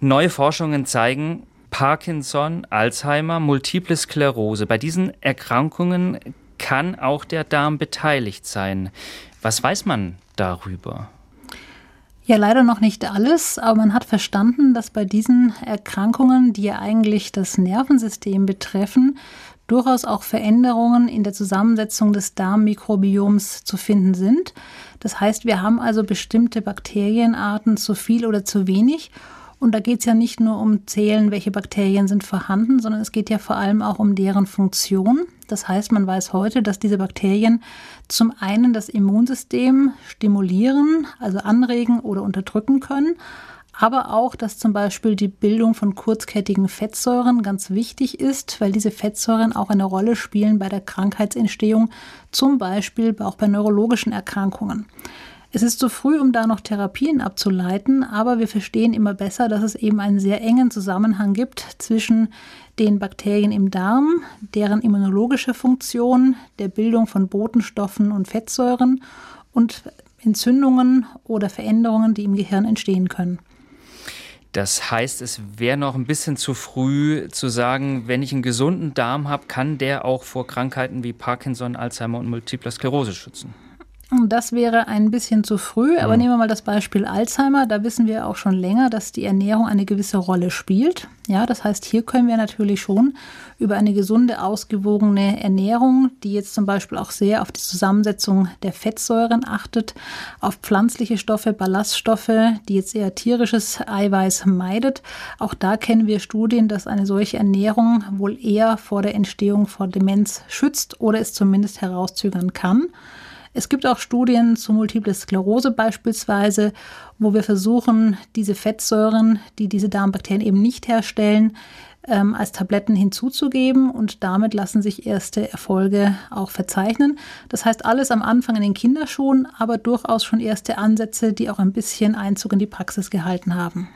Neue Forschungen zeigen, Parkinson, Alzheimer, Multiple Sklerose. Bei diesen Erkrankungen kann auch der Darm beteiligt sein. Was weiß man darüber? Ja, leider noch nicht alles, aber man hat verstanden, dass bei diesen Erkrankungen, die ja eigentlich das Nervensystem betreffen, durchaus auch Veränderungen in der Zusammensetzung des Darmmikrobioms zu finden sind. Das heißt, wir haben also bestimmte Bakterienarten zu viel oder zu wenig und da geht es ja nicht nur um Zählen, welche Bakterien sind vorhanden, sondern es geht ja vor allem auch um deren Funktion. Das heißt, man weiß heute, dass diese Bakterien zum einen das Immunsystem stimulieren, also anregen oder unterdrücken können, aber auch, dass zum Beispiel die Bildung von kurzkettigen Fettsäuren ganz wichtig ist, weil diese Fettsäuren auch eine Rolle spielen bei der Krankheitsentstehung, zum Beispiel auch bei neurologischen Erkrankungen. Es ist zu früh, um da noch Therapien abzuleiten, aber wir verstehen immer besser, dass es eben einen sehr engen Zusammenhang gibt zwischen den Bakterien im Darm, deren immunologische Funktion, der Bildung von Botenstoffen und Fettsäuren und Entzündungen oder Veränderungen, die im Gehirn entstehen können. Das heißt, es wäre noch ein bisschen zu früh zu sagen, wenn ich einen gesunden Darm habe, kann der auch vor Krankheiten wie Parkinson, Alzheimer und Multiple Sklerose schützen. Das wäre ein bisschen zu früh, aber mhm. nehmen wir mal das Beispiel Alzheimer. Da wissen wir auch schon länger, dass die Ernährung eine gewisse Rolle spielt. Ja, das heißt, hier können wir natürlich schon über eine gesunde, ausgewogene Ernährung, die jetzt zum Beispiel auch sehr auf die Zusammensetzung der Fettsäuren achtet, auf pflanzliche Stoffe, Ballaststoffe, die jetzt eher tierisches Eiweiß meidet. Auch da kennen wir Studien, dass eine solche Ernährung wohl eher vor der Entstehung von Demenz schützt oder es zumindest herauszögern kann. Es gibt auch Studien zu Multiple Sklerose beispielsweise, wo wir versuchen, diese Fettsäuren, die diese Darmbakterien eben nicht herstellen, ähm, als Tabletten hinzuzugeben und damit lassen sich erste Erfolge auch verzeichnen. Das heißt, alles am Anfang in den Kinderschuhen, aber durchaus schon erste Ansätze, die auch ein bisschen Einzug in die Praxis gehalten haben.